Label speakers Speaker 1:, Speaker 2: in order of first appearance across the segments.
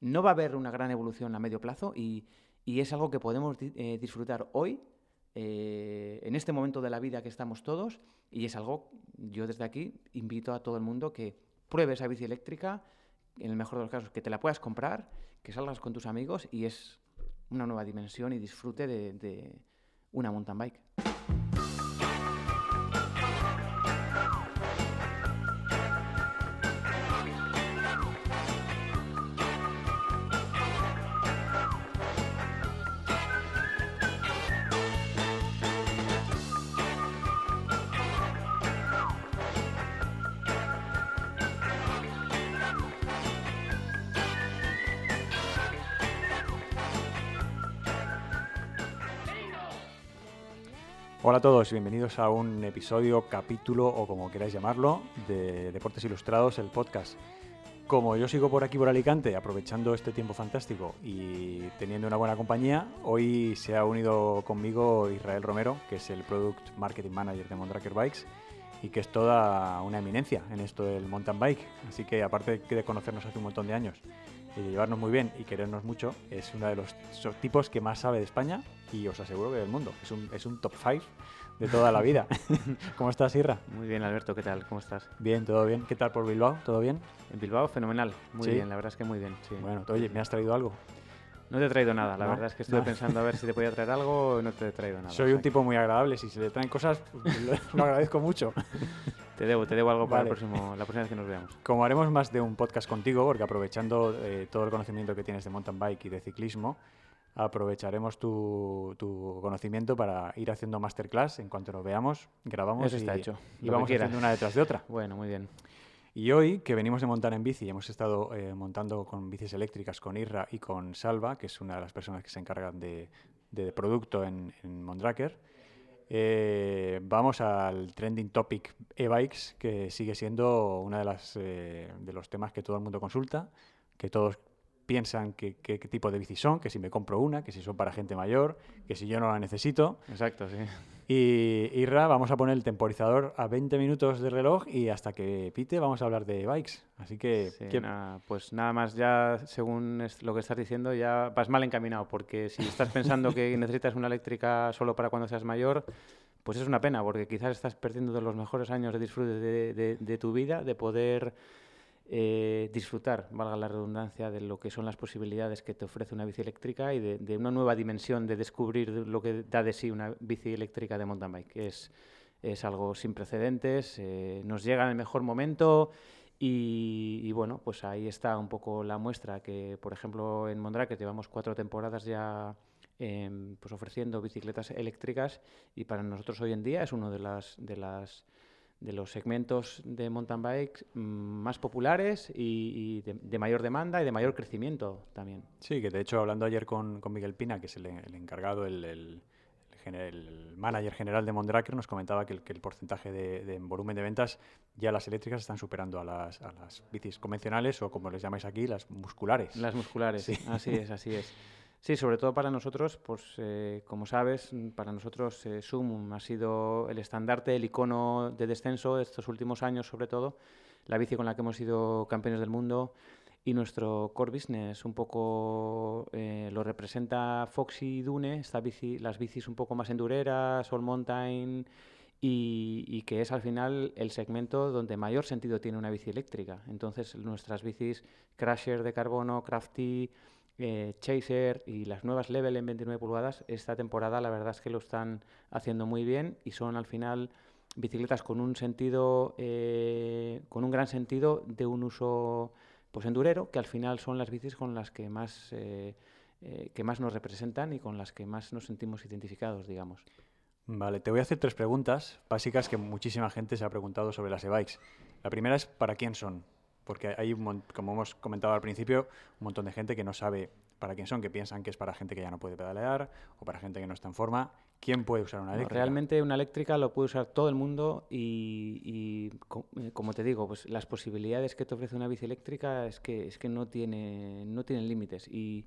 Speaker 1: no va a haber una gran evolución a medio plazo y, es algo que podemos eh, disfrutar hoy, eh, en este momento de la vida que estamos todos, y es algo, yo desde aquí invito a todo el mundo que pruebe esa bici eléctrica, en el mejor de los casos, que te la puedas comprar, que salgas con tus amigos y es una nueva dimensión y disfrute de una mountain bike.
Speaker 2: Todos, bienvenidos a un episodio, capítulo o como queráis llamarlo, de Deportes Ilustrados, el podcast. Como yo sigo por aquí por Alicante, aprovechando este tiempo fantástico y teniendo una buena compañía, hoy se ha unido conmigo Israel Romero, que es el Product Marketing Manager de Mondraker Bikes y que es toda una eminencia en esto del mountain bike. Así que aparte de conocernos hace un montón de años y llevarnos muy bien y querernos mucho, es uno de los tipos que más sabe de España y os aseguro que del mundo. Es un, es un top 5 de toda la vida. ¿Cómo estás, Irra?
Speaker 1: Muy bien, Alberto, ¿qué tal? ¿Cómo estás?
Speaker 2: Bien, todo bien. ¿Qué tal por Bilbao? ¿Todo bien?
Speaker 1: En Bilbao, fenomenal. Muy bien, la verdad es que muy bien.
Speaker 2: Bueno, oye, ¿me has traído algo?
Speaker 1: No te he traído nada, la verdad es que estuve pensando a ver si te podía traer algo y no te he traído nada.
Speaker 2: Soy un tipo muy agradable, si se le traen cosas, lo, agradezco mucho.
Speaker 1: Te debo, te debo algo para el próximo, la próxima vez que nos veamos.
Speaker 2: Como haremos más de un podcast contigo, porque aprovechando eh, todo el conocimiento que tienes de mountain bike y de ciclismo, aprovecharemos tu, conocimiento para ir haciendo masterclass. En cuanto nos veamos, grabamos
Speaker 1: Eso está hecho.
Speaker 2: y vamos haciendo una detrás de otra.
Speaker 1: Bueno, muy bien.
Speaker 2: Y hoy, que venimos de montar en bici, hemos estado eh, montando con bicis eléctricas con Irra y con Salva, que es una de las personas que se encargan de, producto en, en Mondraker, eh, vamos al trending topic e-bikes, que sigue siendo uno de, eh, de los temas que todo el mundo consulta, que todos piensan qué tipo de bici son, que si me compro una, que si son para gente mayor, que si yo no la necesito.
Speaker 1: Exacto, sí.
Speaker 2: Y Irra, vamos a poner el temporizador a 20 minutos de reloj y hasta que pite vamos a hablar de bikes. Así que...
Speaker 1: pues nada más, ya según lo que estás diciendo, ya vas mal encaminado, porque si estás pensando que necesitas una eléctrica solo para cuando seas mayor, pues es una pena, porque quizás estás perdiendo de los mejores años de disfrute de tu vida, de poder eh, disfrutar, valga la redundancia, de lo que son las posibilidades que te ofrece una bici eléctrica y de, una nueva dimensión de descubrir lo que da de sí una bici eléctrica de mountain bike. Es, es algo sin precedentes, eh, nos llega en el mejor momento y, bueno, pues ahí está un poco la muestra que, por ejemplo, en Mondrake llevamos cuatro temporadas ya em, pues ofreciendo bicicletas eléctricas y para nosotros hoy en día es uno de las, de las de los segmentos de mountain bike mm, más populares y, de, mayor demanda y de mayor crecimiento también.
Speaker 2: Sí, que de hecho hablando ayer con, Miguel Pina, que es el, encargado, el, el, manager general de Mondraker, nos comentaba que el, porcentaje de, volumen de ventas ya las eléctricas están superando a las, a las bicis convencionales o como les llamáis aquí, las musculares.
Speaker 1: Las musculares, sí. así es, así es. Sí, sobre todo para nosotros, pues eh, como sabes, para nosotros eh, Zoom ha sido el estandarte, el icono de descenso de estos últimos años, sobre todo, la bici con la que hemos sido campeones del mundo y nuestro core business un poco eh, lo representa Foxy Dune, esta bici, las bicis un poco más endureras, All Mountain y, y, que es al final el segmento donde mayor sentido tiene una bici eléctrica. Entonces nuestras bicis Crasher de carbono, Crafty, eh, Chaser y las nuevas Level en 29 pulgadas, esta temporada la verdad es que lo están haciendo muy bien y son al final bicicletas con un sentido, eh, con un gran sentido de un uso pues endurero, que al final son las bicis con las que más, eh, que más nos representan y con las que más nos sentimos identificados, digamos.
Speaker 2: Vale, te voy a hacer tres preguntas básicas que muchísima gente se ha preguntado sobre las e-bikes. La primera es, ¿para quién son? Porque hay, como hemos comentado al principio, un montón de gente que no sabe para quién son, que piensan que es para gente que ya no puede pedalear o para gente que no está en forma. ¿Quién puede usar una eléctrica?
Speaker 1: realmente una eléctrica lo puede usar todo el mundo y, eh, como te digo, pues las posibilidades que te ofrece una bici eléctrica es que, es que no, tiene, no tienen límites. Y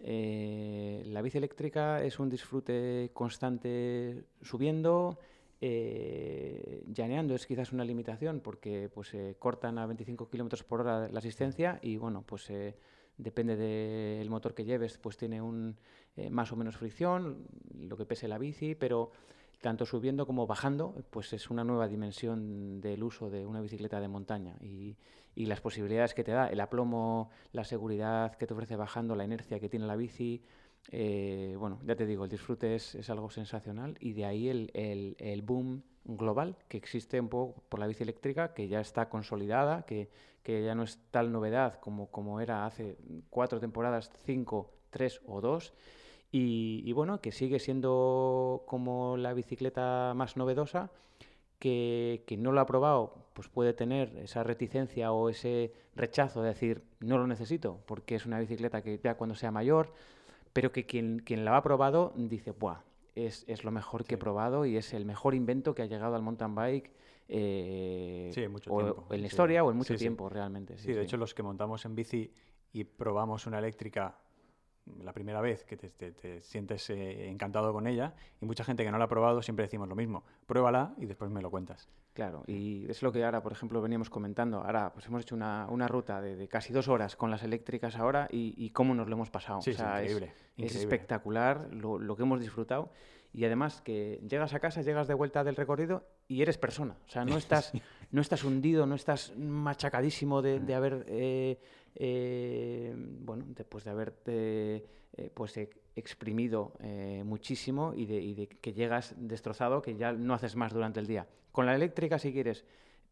Speaker 1: eh, la bici eléctrica es un disfrute constante subiendo, eh, llaneando es quizás una limitación porque pues cortan a 25 kilómetros por hora la asistencia y bueno, pues depende del motor que lleves, pues tiene un eh, más o menos fricción, lo que pese la bici, pero tanto subiendo como bajando, pues es una nueva dimensión del uso de una bicicleta de montaña y, y, las posibilidades que te da, el aplomo, la seguridad que te ofrece bajando, la inercia que tiene la bici. Eh, bueno, ya te digo, el disfrute es, es algo sensacional y de ahí el, el, el, boom global que existe un poco por la bici eléctrica, que ya está consolidada, que, que ya no es tal novedad como, como era hace cuatro temporadas, cinco, tres o dos. Y, bueno, que sigue siendo como la bicicleta más novedosa, que quien no lo ha probado pues puede tener esa reticencia o ese rechazo de decir no lo necesito porque es una bicicleta que ya cuando sea mayor, pero que quien, quien la ha probado dice, ¡buah! Es, es lo mejor que he probado y es el mejor invento que ha llegado al mountain bike
Speaker 2: eh, sí, en, mucho
Speaker 1: o,
Speaker 2: tiempo.
Speaker 1: en la historia o en mucho tiempo realmente.
Speaker 2: Sí, de hecho los que montamos en bici y probamos una eléctrica la primera vez que te, te, te sientes eh, encantado con ella y mucha gente que no la ha probado siempre decimos lo mismo, pruébala y después me lo cuentas.
Speaker 1: Claro, y es lo que ahora, por ejemplo, veníamos comentando. Ahora, pues hemos hecho una, una ruta de, de, casi dos horas con las eléctricas ahora y, y cómo nos lo hemos pasado.
Speaker 2: Sí, o sea, es, increíble,
Speaker 1: es, es, espectacular lo, lo, que hemos disfrutado y además que llegas a casa, llegas de vuelta del recorrido y eres persona. O sea, no estás, no estás hundido, no estás machacadísimo de, de haber... Eh, eh, bueno, después de haberte eh, pues exprimido eh, muchísimo y de, y de, que llegas destrozado, que ya no haces más durante el día. Con la eléctrica, si quieres,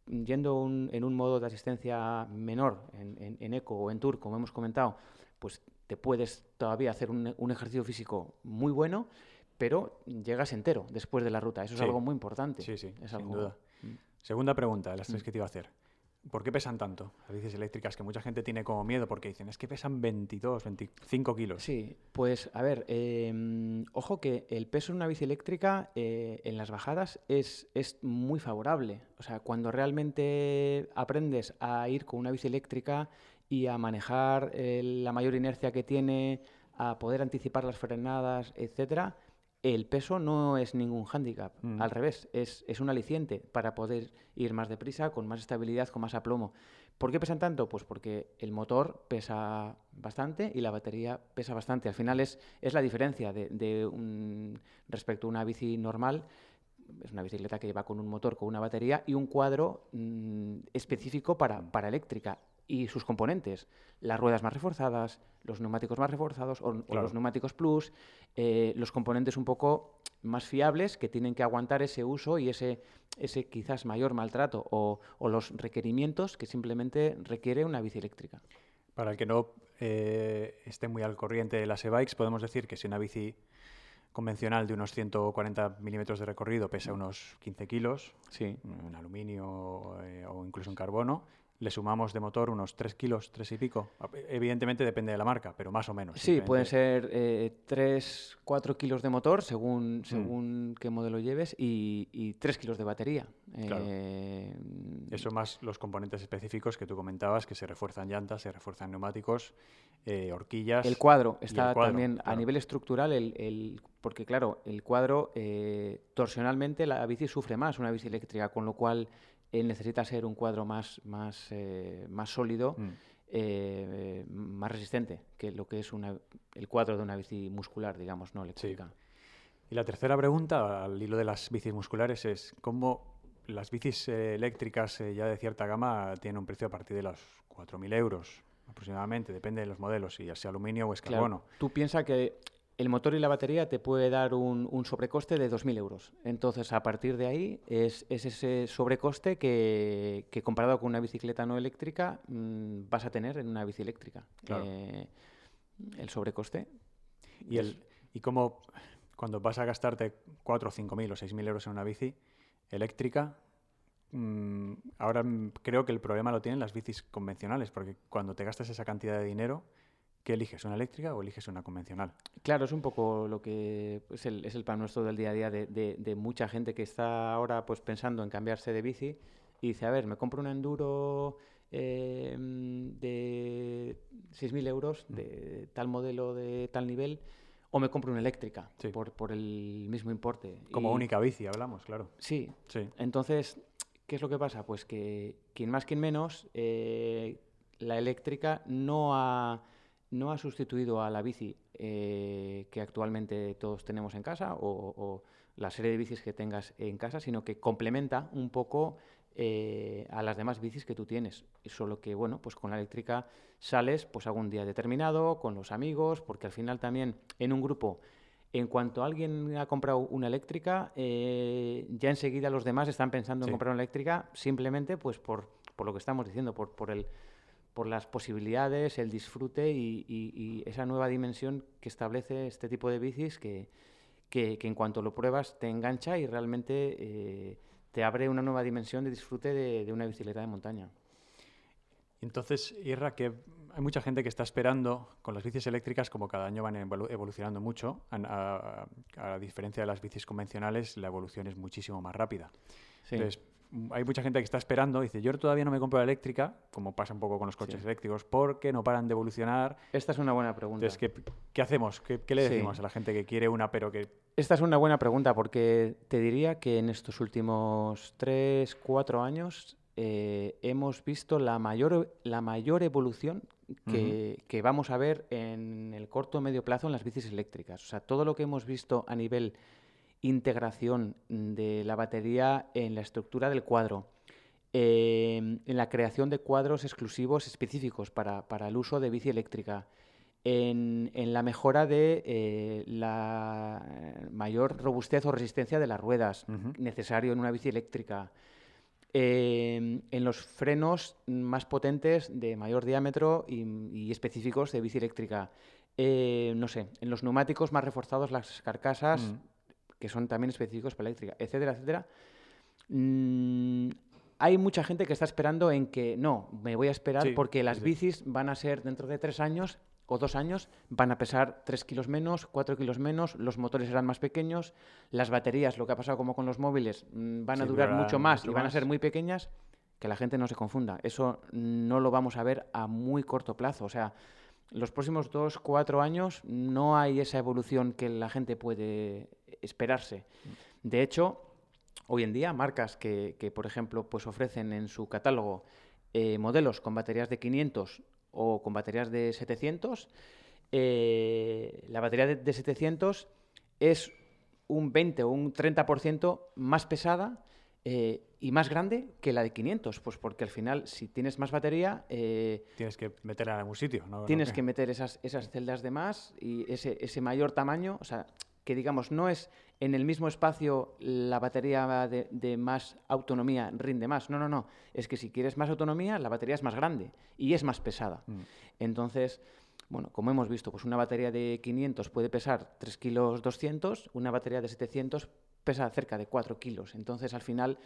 Speaker 1: yendo un, en un modo de asistencia menor, en, en, en, eco o en tour, como hemos comentado, pues te puedes todavía hacer un, un ejercicio físico muy bueno, pero llegas entero después de la ruta. Eso es
Speaker 2: sí.
Speaker 1: algo muy importante.
Speaker 2: Sí, sí,
Speaker 1: es
Speaker 2: sin
Speaker 1: algo...
Speaker 2: duda. Mm. Segunda pregunta, de las tres que te iba a hacer. ¿Por qué pesan tanto las bicis eléctricas? Que mucha gente tiene como miedo porque dicen, es que pesan 22, 25 kilos.
Speaker 1: Sí, pues a ver, eh, ojo que el peso en una bici eléctrica eh, en las bajadas es, es, muy favorable. O sea, cuando realmente aprendes a ir con una bici eléctrica y a manejar eh, la mayor inercia que tiene, a poder anticipar las frenadas, etcétera, el peso no es ningún hándicap, mm. al revés, es, es, un aliciente para poder ir más deprisa, con más estabilidad, con más aplomo. ¿Por qué pesan tanto? Pues porque el motor pesa bastante y la batería pesa bastante. Al final es, es la diferencia de, de un, respecto a una bici normal. Es una bicicleta que lleva con un motor, con una batería y un cuadro mmm, específico para, para eléctrica y sus componentes, las ruedas más reforzadas, los neumáticos más reforzados o, claro. los neumáticos plus, eh, los componentes un poco más fiables que tienen que aguantar ese uso y ese, ese quizás mayor maltrato o, o los requerimientos que simplemente requiere una bici eléctrica.
Speaker 2: Para el que no eh, esté muy al corriente de las e-bikes, podemos decir que si una bici convencional de unos 140 milímetros de recorrido pesa unos 15 kilos,
Speaker 1: sí.
Speaker 2: en aluminio eh, o incluso en carbono, le sumamos de motor unos 3 kilos, 3 y pico. Evidentemente depende de la marca, pero más o menos.
Speaker 1: Sí, pueden ser eh, 3, 4 kilos de motor según, según mm. qué modelo lleves y, y 3 kilos de batería.
Speaker 2: Claro. Eh, Eso más los componentes específicos que tú comentabas, que se refuerzan llantas, se refuerzan neumáticos, eh, horquillas.
Speaker 1: El cuadro está el cuadro, también claro. a nivel estructural, el, el, porque claro, el cuadro eh, torsionalmente la bici sufre más, una bici eléctrica, con lo cual él necesita ser un cuadro más, más, eh, más sólido, mm. eh, más resistente que lo que es una, el cuadro de una bici muscular, digamos, no eléctrica.
Speaker 2: Sí. Y la tercera pregunta, al hilo de las bicis musculares, es cómo las bicis eh, eléctricas ya de cierta gama tienen un precio a partir de los 4.000 euros aproximadamente, depende de los modelos, si ya sea aluminio o es carbono.
Speaker 1: Claro. Tú piensas que el motor y la batería te puede dar un, un sobrecoste de 2.000 euros. Entonces, a partir de ahí, es, es ese sobrecoste que, que, comparado con una bicicleta no eléctrica mmm, vas a tener en una bici eléctrica.
Speaker 2: Claro.
Speaker 1: Eh, el sobrecoste.
Speaker 2: ¿Y, el, ¿Y cómo, cuando vas a gastarte 4 o 5.000 o 6.000 euros en una bici eléctrica, mmm, ahora creo que el problema lo tienen las bicis convencionales, porque cuando te gastas esa cantidad de dinero ¿Qué eliges? ¿Una eléctrica o eliges una convencional?
Speaker 1: Claro, es un poco lo que es el, es el pan nuestro del día a día de, de, de, mucha gente que está ahora pues pensando en cambiarse de bici y dice, a ver, me compro un enduro eh, de 6.000 euros, mm. de tal modelo, de tal nivel, o me compro una eléctrica
Speaker 2: sí.
Speaker 1: por, por el mismo importe.
Speaker 2: Como y, única bici, hablamos, claro.
Speaker 1: Sí.
Speaker 2: sí.
Speaker 1: Entonces, ¿qué es lo que pasa? Pues que quien más, quien menos, eh, la eléctrica no ha no ha sustituido a la bici eh, que actualmente todos tenemos en casa o, la serie de bicis que tengas en casa, sino que complementa un poco eh, a las demás bicis que tú tienes. Solo que, bueno, pues con la eléctrica sales pues algún día determinado, con los amigos, porque al final también en un grupo en cuanto alguien ha comprado una eléctrica, eh, ya enseguida los demás están pensando en comprar una eléctrica simplemente pues por, por lo que estamos diciendo, por, por, el, por las posibilidades, el disfrute y, esa nueva dimensión que establece este tipo de bicis que, que, en cuanto lo pruebas te engancha y realmente eh, te abre una nueva dimensión de disfrute de, de una bicicleta de montaña.
Speaker 2: Entonces, Irra, que hay mucha gente que está esperando con las bicis eléctricas, como cada año van evolucionando mucho, a, diferencia de las bicis convencionales, la evolución es muchísimo más rápida. Entonces, hay mucha gente que está esperando, dice, yo todavía no me compro la eléctrica, como pasa un poco con los coches eléctricos, porque no paran de evolucionar.
Speaker 1: Esta es una buena pregunta.
Speaker 2: Entonces, ¿qué, hacemos? ¿Qué, le decimos a la gente que quiere una, pero que...
Speaker 1: Esta es una buena pregunta, porque te diría que en estos últimos tres, cuatro años eh, hemos visto la mayor, la mayor evolución que, vamos a ver en el corto o medio plazo en las bicis eléctricas. O sea, todo lo que hemos visto a nivel integración de la batería en la estructura del cuadro, em, en la creación de cuadros exclusivos específicos para, el uso de bici eléctrica, en, la mejora de eh, la mayor robustez o resistencia de las ruedas, necesario en una bici eléctrica, en los frenos más potentes de mayor diámetro y, específicos de bici eléctrica. Eh, no sé, en los neumáticos más reforzados, las carcasas, mm. Que son también específicos para eléctrica, etcétera, etcétera. Mm, hay mucha gente que está esperando en que no, me voy a esperar porque las bicis van a ser dentro de tres años o dos años van a pesar 3 kilos menos, 4 kilos menos, los motores serán más pequeños, las baterías, lo que ha pasado como con los móviles, mm, van a durar mucho más y van a ser muy pequeñas, que la gente no se confunda. Eso no lo vamos a ver a muy corto plazo. O sea, los próximos 2, 4 años no hay esa evolución que la gente puede esperarse. De hecho, hoy en día, marcas que, por ejemplo, pues ofrecen en su catálogo eh, modelos con baterías de 500 o con baterías de 700. Eh, la batería de, 700 es un 20 o un 30% más pesada eh, y más grande que la de 500, pues porque al final si tienes más batería...
Speaker 2: Eh, tienes que meterla en algún sitio, ¿no?
Speaker 1: Tienes que meter esas, esas celdas de más y ese, ese mayor tamaño, o sea, que digamos no es en el mismo espacio la batería de, más autonomía rinde más. No, no, no. Es que si quieres más autonomía, la batería es más grande y es más pesada. Mm. Entonces, bueno, como hemos visto, pues una batería de 500 puede pesar 3 kilos 200, una batería de 700 pesa cerca de 4 kilos. Entonces, al final,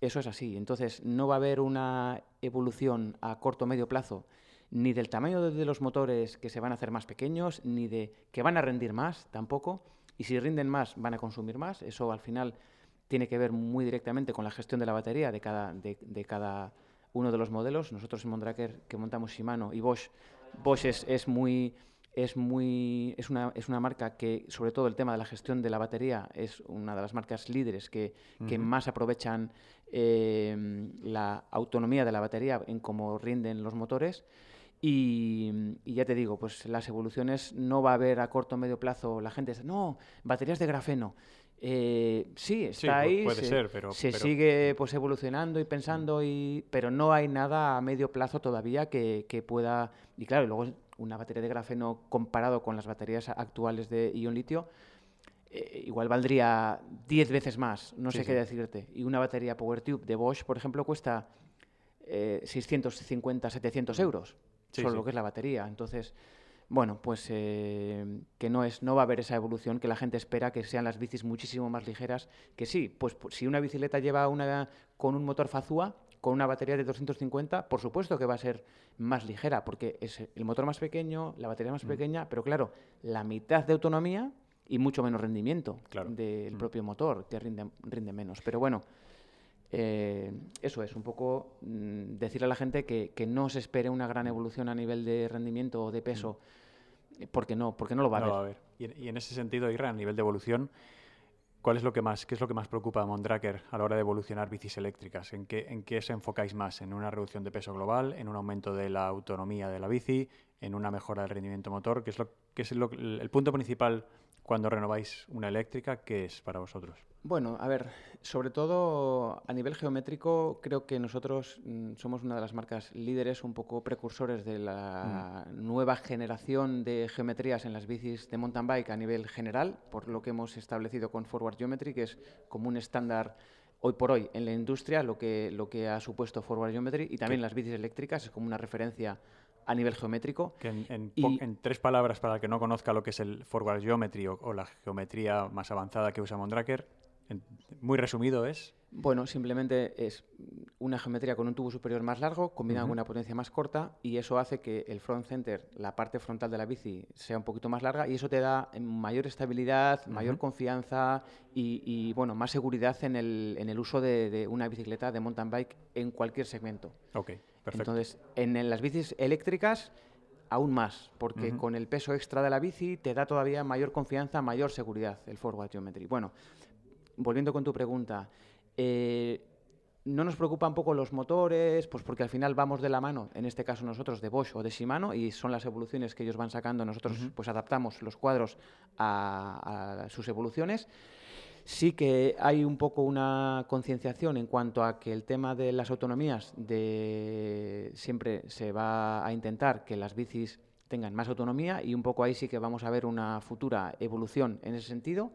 Speaker 1: eso es así. Entonces, no va a haber una evolución a corto o medio plazo ni del tamaño de los motores que se van a hacer más pequeños, ni de que van a rendir más tampoco y si rinden más, van a consumir más. Eso al final tiene que ver muy directamente con la gestión de la batería de cada, de, cada uno de los modelos. Nosotros en Mondraker, que montamos Shimano y Bosch, Bosch es, es muy es muy es una, es una marca que sobre todo el tema de la gestión de la batería es una de las marcas líderes que, que más aprovechan eh, la autonomía de la batería en cómo rinden los motores y, ya te digo, pues las evoluciones no va a haber a corto o medio plazo. La gente dice, no, baterías de grafeno. Eh, sí, está ahí.
Speaker 2: Puede
Speaker 1: se,
Speaker 2: ser, pero.
Speaker 1: Se sigue pues evolucionando y pensando, y, pero no hay nada a medio plazo todavía que, pueda. Y claro, luego una batería de grafeno comparado con las baterías actuales de ion litio. Eh, igual valdría 10 veces más, no sé qué decirte. Y una batería PowerTube de Bosch, por ejemplo, cuesta 650, eh, 700 euros solo lo que es la batería. Entonces, bueno, pues eh, que no, es, no va a haber esa evolución que la gente espera, que sean las bicis muchísimo más ligeras, que sí, pues, si una bicicleta lleva una con un motor Fazua, con una batería de 250, por supuesto que va a ser más ligera, porque es el motor más pequeño, la batería más mm. pequeña, pero claro, la mitad de autonomía y mucho menos rendimiento del mm. propio motor, que rinde, rinde menos. Pero bueno, eh, eso es, un poco mm, decirle a la gente que, no se espere una gran evolución a nivel de rendimiento o de peso, mm. porque no, porque no lo va a,
Speaker 2: haber. Y, en ese sentido, Irra, a nivel de evolución, ¿cuál es lo que más, qué es lo que más preocupa a Mondraker a la hora de evolucionar bicis eléctricas? ¿En qué, ¿En qué os enfocáis más? ¿En una reducción de peso global? ¿En un aumento de la autonomía de la bici? en una mejora del rendimiento motor, que es, lo, que es el punto principal cuando renováis una eléctrica, ¿qué es para vosotros?
Speaker 1: Bueno, a ver, sobre todo a nivel geométrico, creo que nosotros mm, somos una de las marcas líderes, un poco precursores de la mm. nueva generación de geometrías en las bicis de mountain bike a nivel general, por lo que hemos establecido con Forward Geometry, que es como un estándar hoy por hoy en la industria, lo que, lo que ha supuesto Forward Geometry, y también las bicis eléctricas, es como una referencia a nivel geométrico.
Speaker 2: en, tres palabras, para el que no conozca lo que es el Forward Geometry o, la geometría más avanzada que usa Mondraker, muy resumido es...
Speaker 1: Bueno, simplemente es una geometría con un tubo superior más largo, combinado con una potencia más corta, y eso hace que el front center, la parte frontal de la bici, sea un poquito más larga, y eso te da mayor estabilidad, mayor confianza y, bueno, más seguridad en el, en el uso de, de, una bicicleta de mountain bike en cualquier segmento. Entonces, en, las bicis eléctricas aún más, porque con el peso extra de la bici te da todavía mayor confianza, mayor seguridad el forward geometry. Bueno, volviendo con tu pregunta, eh, no nos preocupan poco los motores, pues porque al final vamos de la mano, en este caso nosotros de Bosch o de Shimano, y son las evoluciones que ellos van sacando, nosotros pues adaptamos los cuadros a sus evoluciones. Sí que hay un poco una concienciación en cuanto a que el tema de las autonomías de siempre se va a intentar que las bicis tengan más autonomía y un poco ahí sí que vamos a ver una futura evolución en ese sentido.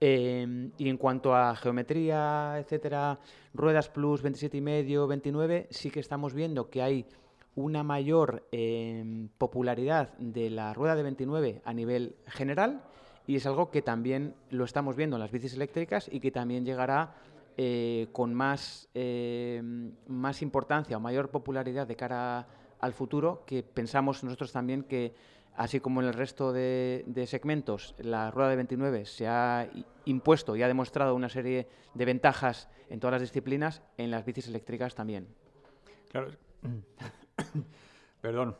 Speaker 1: Em, y en cuanto a geometría, etcétera, ruedas plus 27,5, 29, sí que estamos viendo que hay una mayor em, popularidad de la rueda de 29 a nivel general y es algo que también lo estamos viendo en las bicis eléctricas y que también llegará eh, con más, eh, más importancia o mayor popularidad de cara al futuro, que pensamos nosotros también que, así como en el resto de, segmentos, la rueda de 29 se ha impuesto y ha demostrado una serie de ventajas en todas las disciplinas, en las bicis eléctricas también.
Speaker 2: Claro. Perdón,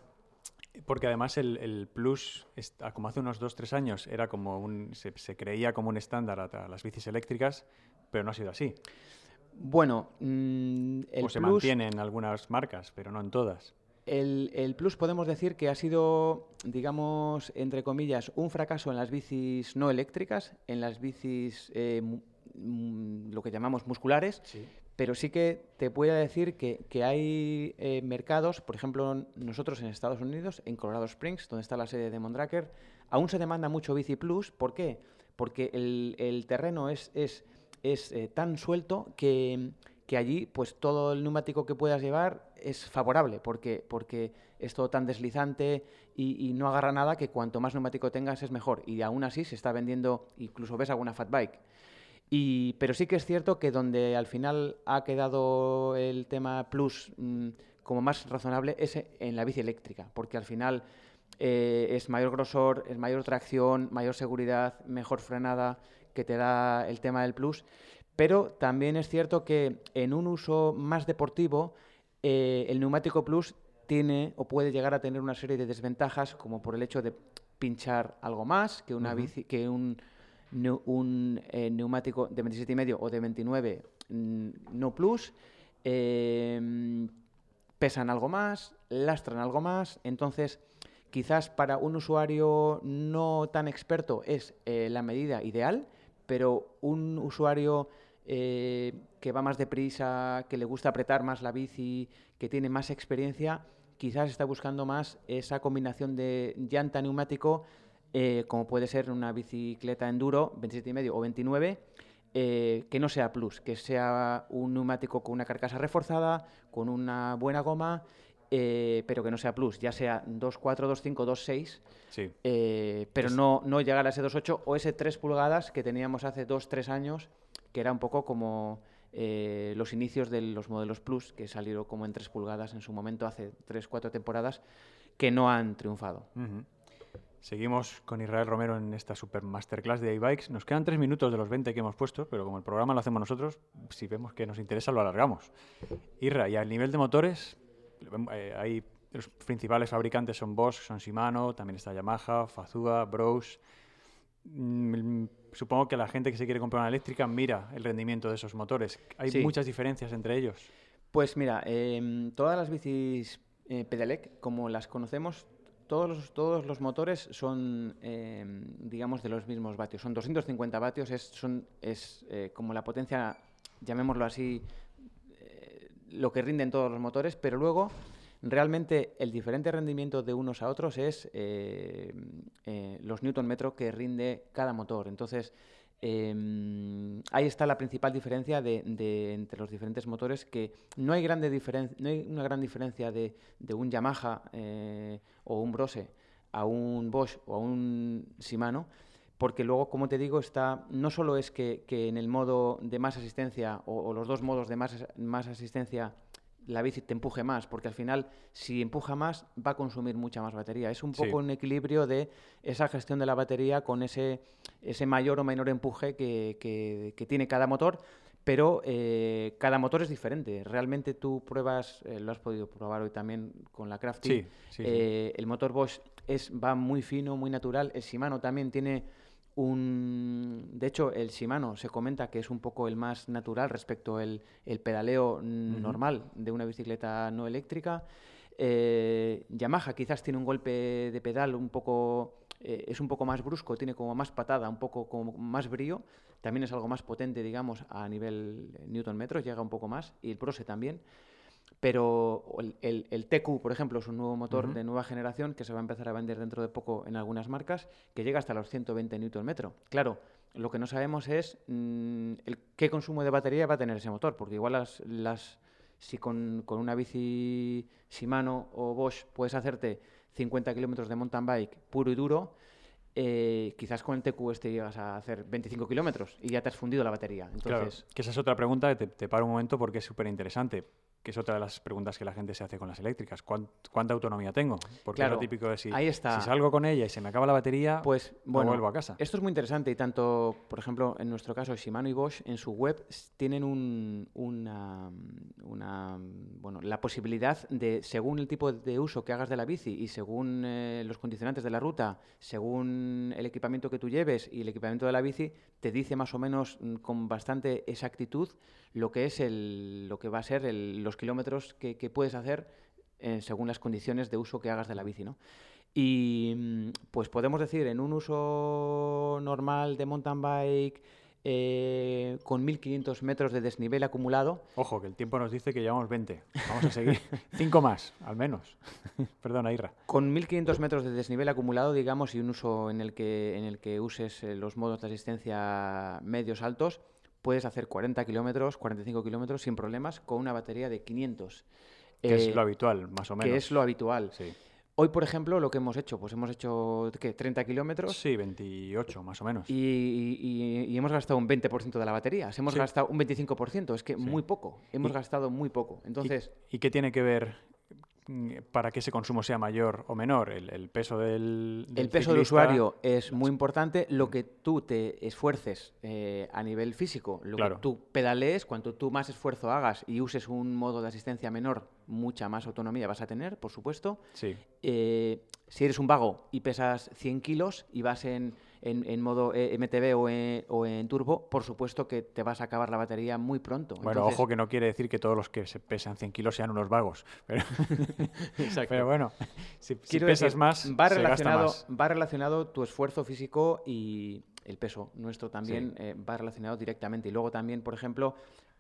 Speaker 2: porque además el, Plus, como hace unos 2-3 años, era como un, se, creía como un estándar a, las bicis eléctricas, pero no ha sido así.
Speaker 1: Bueno, mm,
Speaker 2: el o se mantiene en algunas marcas, pero no en todas.
Speaker 1: El, Plus podemos decir que ha sido, digamos, entre comillas, un fracaso en las bicis no eléctricas, en las bicis eh, lo que llamamos musculares, sí pero sí que te puedo decir que, hay eh, mercados, por ejemplo, nosotros en Estados Unidos, en Colorado Springs, donde está la sede de Mondraker, aún se demanda mucho Bici Plus. ¿Por qué? Porque el, terreno es, es, es eh, tan suelto que, allí pues todo el neumático que puedas llevar es favorable, porque, porque es todo tan deslizante y, y, no agarra nada que cuanto más neumático tengas es mejor. Y aún así se está vendiendo, incluso ves alguna fat bike pero sí que es cierto que donde al final ha quedado el tema plus mm, como más razonable es en la bici eléctrica, porque al final eh, es mayor grosor, es mayor tracción, mayor seguridad, mejor frenada que te da el tema del plus. Pero también es cierto que en un uso más deportivo, eh, el neumático plus tiene o puede llegar a tener una serie de desventajas, como por el hecho de pinchar algo más que una bici, que un un eh, neumático de 27,5 o de 29 mm, no plus, em, pesan algo más, lastran algo más, entonces quizás para un usuario no tan experto es eh, la medida ideal, pero un usuario eh, que va más deprisa, que le gusta apretar más la bici, que tiene más experiencia, quizás está buscando más esa combinación de llanta neumático eh, como puede ser una bicicleta enduro 27,5 o 29, eh, que no sea plus, que sea un neumático con una carcasa reforzada, con una buena goma, eh, pero que no sea plus, ya sea 2.4, 2.5, 2.6, sí. pero no, no llegar a ese 2.8 o ese 3 pulgadas que teníamos hace 2-3 años, que era un poco como los inicios de los modelos plus, que salieron como en 3 pulgadas en su momento hace 3-4 temporadas, que no han triunfado.
Speaker 2: Seguimos con Israel Romero en esta super masterclass de e-bikes. Nos quedan tres minutos de los 20 que hemos puesto, pero como el programa lo hacemos nosotros, si vemos que nos interesa lo alargamos. Irra, y al nivel de motores, eh, hay los principales fabricantes son Bosch, son Shimano, también está Yamaha, Fazua, Brose. Mm, supongo que la gente que se quiere comprar una eléctrica mira el rendimiento de esos motores. ¿Hay muchas diferencias entre ellos?
Speaker 1: Pues mira, em, todas las bicis eh, Pedelec, como las conocemos, todos los, todos los motores son, em, digamos, de los mismos vatios. Son 250 vatios, es, son, es eh, como la potencia, llamémoslo así, eh, lo que rinden todos los motores, pero luego realmente el diferente rendimiento de unos a otros es los newton metro que rinde cada motor. Entonces, Em, ahí está la principal diferencia de, entre los diferentes motores, que no hay, no hay una gran diferencia de, un Yamaha eh, o un Brose a un Bosch o a un Shimano, porque luego, como te digo, está no solo es que, en el modo de más asistencia o, los dos modos de más, más asistencia la bici te empuje más, porque al final, si empuja más, va a consumir mucha más batería. Es un poco un equilibrio de esa gestión de la batería con ese, ese mayor o menor empuje que, tiene cada motor, pero eh, cada motor es diferente. Realmente tú pruebas, eh, lo has podido probar hoy también con la Crafty, eh, el motor Bosch es, va muy fino, muy natural. El Shimano también tiene un, de hecho, el Shimano se comenta que es un poco el más natural respecto al el pedaleo normal de una bicicleta no eléctrica. Eh, Yamaha quizás tiene un golpe de pedal un poco, eh, es un poco más brusco, tiene como más patada, un poco como más brío. También es algo más potente, digamos, a nivel newton metros, llega un poco más. Y el Prose también. Pero el, el, TQ, por ejemplo, es un nuevo motor de nueva generación que se va a empezar a vender dentro de poco en algunas marcas, que llega hasta los 120 Nm. Claro, lo que no sabemos es mm, el, qué consumo de batería va a tener ese motor, porque igual las, las si con, con, una bici Shimano o Bosch puedes hacerte 50 kilómetros de mountain bike puro y duro, eh, quizás con el TQ este llegas a hacer 25 kilómetros y ya te has fundido la batería. Entonces...
Speaker 2: que esa es otra pregunta, te, te paro un momento porque es súper interesante que es otra de las preguntas que la gente se hace con las eléctricas. ¿Cuánta autonomía tengo? Porque es lo típico de si, si, salgo con ella y se me acaba la batería, pues bueno, vuelvo a casa.
Speaker 1: Esto es muy interesante y tanto, por ejemplo, en nuestro caso, Shimano y Bosch en su web tienen una, bueno, la posibilidad de, según el tipo de uso que hagas de la bici y según eh, los condicionantes de la ruta, según el equipamiento que tú lleves y el equipamiento de la bici, te dice más o menos mm, con bastante exactitud lo que es el, lo que va a ser los kilómetros que, puedes hacer eh, según las condiciones de uso que hagas de la bici, ¿no? Y mm, pues podemos decir, en un uso normal de mountain bike, eh, con 1500 metros de desnivel acumulado.
Speaker 2: Ojo, que el tiempo nos dice que llevamos 20. Vamos a seguir. Cinco más, al menos. Perdona, Irra.
Speaker 1: Con 1500 metros de desnivel acumulado, digamos, y un uso en el que, en el que uses eh, los modos de asistencia medios altos, puedes hacer 40 kilómetros, 45 kilómetros sin problemas con una batería de 500.
Speaker 2: Que es eh, lo habitual, más o menos.
Speaker 1: Que es lo habitual. Sí. Hoy, por ejemplo, lo que hemos hecho, pues hemos hecho, ¿qué? 30 kilómetros.
Speaker 2: Sí, 28 más o menos.
Speaker 1: Y, hemos gastado un 20% de la batería. Hemos gastado un 25%, es que muy poco. Hemos gastado muy poco. Entonces...
Speaker 2: ¿Y, qué tiene que ver para que ese consumo sea mayor o menor? El, peso del,
Speaker 1: El peso del usuario es muy importante. Lo que tú te esfuerces eh, a nivel físico, lo que tú pedalees, cuanto tú más esfuerzo hagas y uses un modo de asistencia menor, mucha más autonomía vas a tener, por supuesto.
Speaker 2: Sí.
Speaker 1: Eh, si eres un vago y pesas 100 kilos y vas en en, modo eh, MTB o en, turbo, por supuesto que te vas a acabar la batería muy pronto.
Speaker 2: Bueno, ojo que no quiere decir que todos los que se pesan 100 kilos sean unos vagos. Pero, bueno, si, pesas más,
Speaker 1: va relacionado, va relacionado tu esfuerzo físico y el peso nuestro también eh, va relacionado directamente. Y luego también, por ejemplo,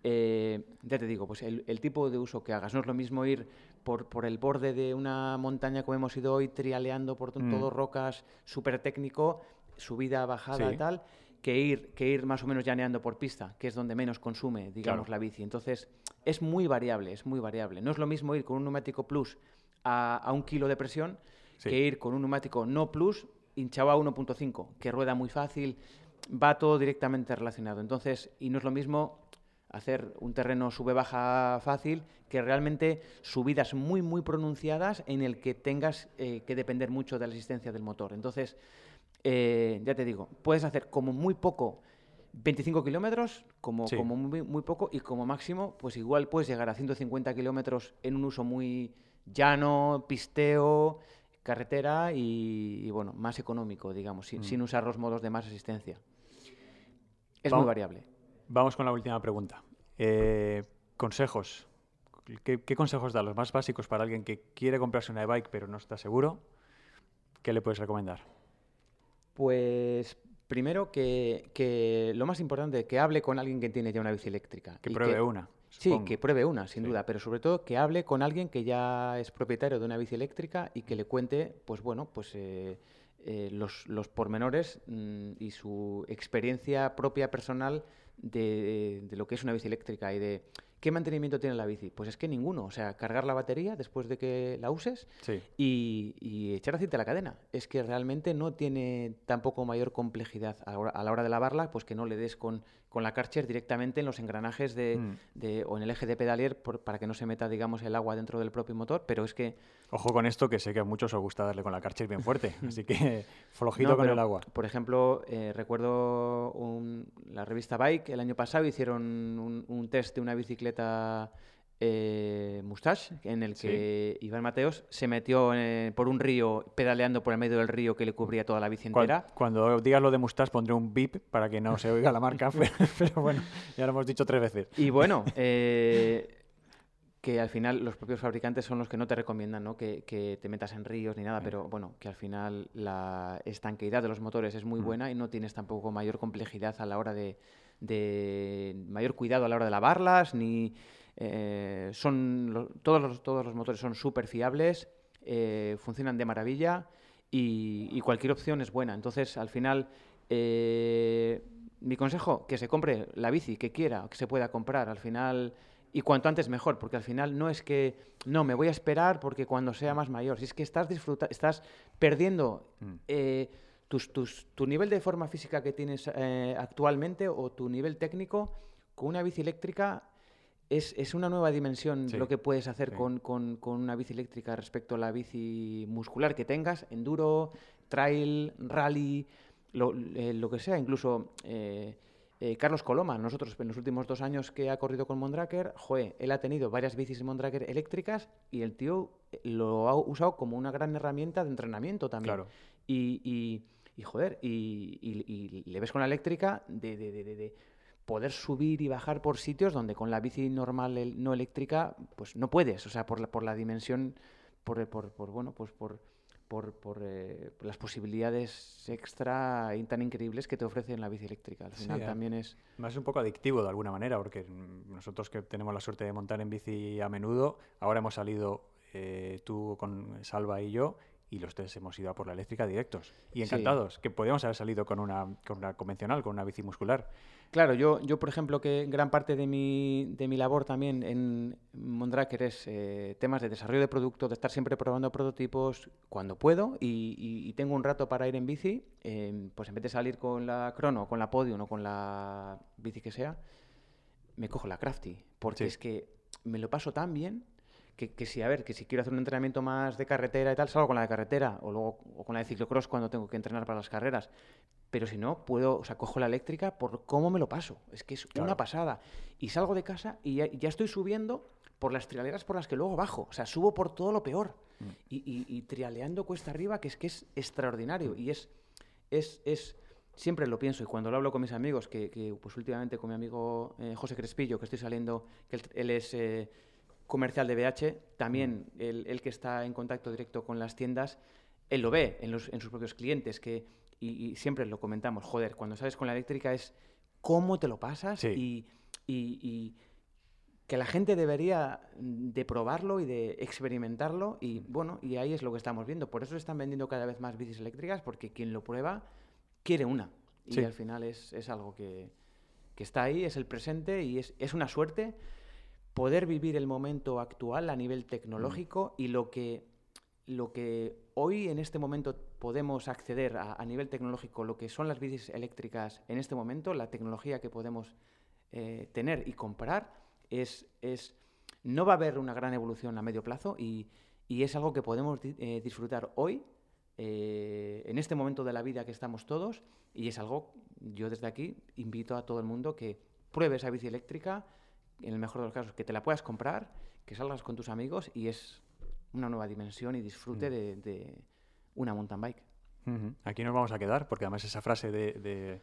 Speaker 1: eh, ya te digo, pues el, tipo de uso que hagas. No es lo mismo ir por, por el borde de una montaña como hemos ido hoy, trialeando por mm. todo rocas, súper técnico, subida, bajada tal, que ir, que ir más o menos llaneando por pista, que es donde menos consume, digamos, la bici. Entonces, es muy variable, es muy variable. No es lo mismo ir con un neumático plus a, un kilo de presión que ir con un neumático no plus hinchado a 1.5, que rueda muy fácil, va todo directamente relacionado. Entonces, y no es lo mismo hacer un terreno sube-baja fácil que realmente subidas muy, muy pronunciadas en el que tengas eh, que depender mucho de la asistencia del motor. Entonces, eh, ya te digo, puedes hacer como muy poco 25 kilómetros, como, como muy, muy, poco, y como máximo, pues igual puedes llegar a 150 kilómetros en un uso muy llano, pisteo, carretera y, bueno, más económico, digamos, sin, sin, mm. usar los modos de más asistencia. Es muy variable.
Speaker 2: Vamos con la última pregunta. Eh, consejos. ¿Qué, ¿Qué, consejos da? Los más básicos para alguien que quiere comprarse una e-bike pero no está seguro ¿qué le puedes recomendar?
Speaker 1: Pues primero que, lo más importante, que hable con alguien que tiene ya una bici eléctrica.
Speaker 2: Que pruebe una.
Speaker 1: Sí, que pruebe una, sin duda, pero sobre todo que hable con alguien que ya es propietario de una bici eléctrica y que le cuente, pues bueno, pues eh, eh, los, los, pormenores mm, y su experiencia propia personal de, de, lo que es una bici eléctrica y de ¿Qué mantenimiento tiene la bici? Pues es que ninguno. O sea, cargar la batería después de que la uses y, echar aceite a la cadena. Es que realmente no tiene tampoco mayor complejidad a la hora de lavarla, pues que no le des con con la Karcher directamente en los engranajes de, mm. o en el eje de pedalier para que no se meta, digamos, el agua dentro del propio motor, pero es que...
Speaker 2: Ojo con esto, que sé que a muchos os gusta darle con la Karcher bien fuerte, así que flojito con el agua.
Speaker 1: Por ejemplo, eh, recuerdo la revista Bike, el año pasado hicieron un, un test de una bicicleta eh, Mustache, en el que Iván Mateos se metió eh, por un río, pedaleando por el medio del río que le cubría toda la bici entera.
Speaker 2: Cuando, digas lo de Mustache pondré un bip para que no se oiga la marca, pero, bueno, ya lo hemos dicho tres veces.
Speaker 1: Y bueno, eh, que al final los propios fabricantes son los que no te recomiendan ¿no? Que, te metas en ríos ni nada, pero bueno, que al final la estanqueidad de los motores es muy mm. buena y no tienes tampoco mayor complejidad a la hora de, de mayor cuidado a la hora de lavarlas, ni eh, son todos, los, todos los motores son súper fiables, eh, funcionan de maravilla y, cualquier opción es buena. Entonces, al final, eh, mi consejo, que se compre la bici que quiera, que se pueda comprar. Al final, y cuanto antes mejor, porque al final no es que, no, me voy a esperar porque cuando sea más mayor, si es que estás, disfruta estás perdiendo... Mm. Tus, tus, tu nivel de forma física que tienes actualmente o tu nivel técnico con una bici eléctrica es, una nueva dimensión lo que puedes hacer con, una bici eléctrica respecto a la bici muscular que tengas, enduro, trail, rally, lo, eh, que sea. Incluso eh, eh, Carlos Coloma, nosotros en los últimos dos años que ha corrido con Mondraker, joe, él ha tenido varias bicis Mondraker eléctricas y el tío lo ha usado como una gran herramienta de entrenamiento también. Claro. Y, y, joder, y, le ves con la eléctrica de, de, de poder subir y bajar por sitios donde con la bici normal no eléctrica pues no puedes, o sea, por la, por la dimensión, por, por, por bueno, pues por, por, por, eh, las posibilidades extra tan increíbles que te ofrece la bici eléctrica. Al final también es...
Speaker 2: Más un poco adictivo de alguna manera, porque nosotros que tenemos la suerte de montar en bici a menudo, ahora hemos salido eh, tú con Salva y yo, y los tres hemos ido a por la eléctrica directos. Y encantados, que podíamos haber salido con una, con una convencional, con una bici muscular.
Speaker 1: Claro, yo, yo por ejemplo, que gran parte de mi, de mi labor también en Mondraker es eh, temas de desarrollo de producto, de estar siempre probando prototipos cuando puedo y, tengo un rato para ir en bici, em, pues en vez de salir con la Crono, con la Podium o con la bici que sea, me cojo la Crafty, porque es que me lo paso tan bien que, que, si, a ver, que si quiero hacer un entrenamiento más de carretera y tal, salgo con la de carretera o luego o con la de ciclocross cuando tengo que entrenar para las carreras. Pero si no, puedo, o sea, cojo la eléctrica por cómo me lo paso. Es que es una pasada. Y salgo de casa y ya, estoy subiendo por las trialeras por las que luego bajo. O sea, subo por todo lo peor. Mm. Y, trialeando cuesta arriba, que es que es extraordinario. Mm. Y es, es, es, siempre lo pienso. Y cuando lo hablo con mis amigos, que, pues últimamente con mi amigo eh, José Crespillo, que estoy saliendo, que él, es... Eh, comercial de BH, también mm. el, que está en contacto directo con las tiendas, él lo ve en, los, en sus propios clientes, que, y, siempre lo comentamos, joder, cuando sales con la eléctrica es cómo te lo pasas y, y, que la gente debería de probarlo y de experimentarlo y bueno, y ahí es lo que estamos viendo. Por eso están vendiendo cada vez más bicis eléctricas, porque quien lo prueba quiere una. Y al final es, es algo que, que, está ahí, es el presente y es, es una suerte poder vivir el momento actual a nivel tecnológico mm. y lo que, lo que hoy en este momento podemos acceder a, nivel tecnológico, lo que son las bicis eléctricas en este momento, la tecnología que podemos eh, tener y comprar, es, es, no va a haber una gran evolución a medio plazo y, y es algo que podemos eh, disfrutar hoy, eh, en este momento de la vida que estamos todos, y es algo, yo desde aquí invito a todo el mundo que pruebe esa bici eléctrica, en el mejor de los casos, que te la puedas comprar, que salgas con tus amigos y es una nueva dimensión y disfrute mm. de, una mountain bike.
Speaker 2: Aquí nos vamos a quedar, porque además esa frase de, de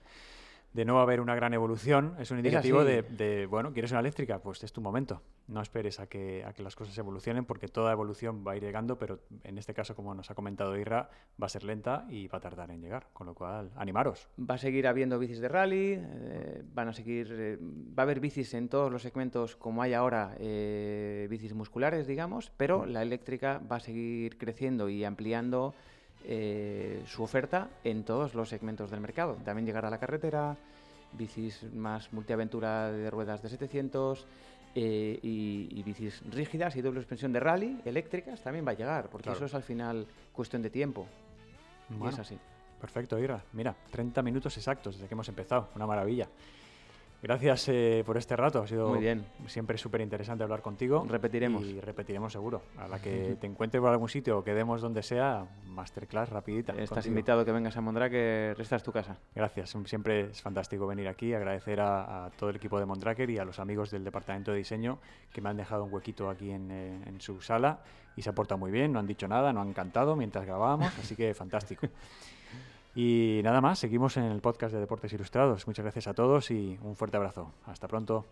Speaker 2: no haber una gran evolución, es un indicativo de, bueno, ¿quieres una eléctrica? Pues es tu momento. No esperes a que, a que las cosas evolucionen porque toda evolución va a ir llegando, pero en este caso, como nos ha comentado Irra, va a ser lenta y va a tardar en llegar. Con lo cual, animaros.
Speaker 1: Va a seguir habiendo bicis de rally, eh, van a seguir, eh, va a haber bicis en todos los segmentos como hay ahora, eh, bicis musculares, digamos, pero la eléctrica va a seguir creciendo y ampliando eh, su oferta en todos los segmentos del mercado. También llegará a la carretera, bicis más multiaventura de ruedas de 700 eh, y, bicis rígidas y doble suspensión de rally eléctricas también va a llegar, porque eso es al final cuestión de tiempo. y es así.
Speaker 2: Perfecto, Ira. Mira, 30 minutos exactos desde que hemos empezado. Una maravilla. Gracias eh, por este rato. Ha sido
Speaker 1: Muy bien.
Speaker 2: siempre súper interesante hablar contigo.
Speaker 1: Repetiremos.
Speaker 2: Y repetiremos seguro. A la que te encuentres por algún sitio o quedemos donde sea, masterclass rapidita.
Speaker 1: Estás invitado que vengas a Mondraker, esta es tu casa.
Speaker 2: Gracias. Siempre es fantástico venir aquí. Agradecer a, todo el equipo de Mondraker y a los amigos del departamento de diseño que me han dejado un huequito aquí en, eh, en su sala y se ha portado muy bien. No han dicho nada, no han cantado mientras grabábamos. Así que fantástico. Y nada más, seguimos en el podcast de Deportes Ilustrados. Muchas gracias a todos y un fuerte abrazo. Hasta pronto.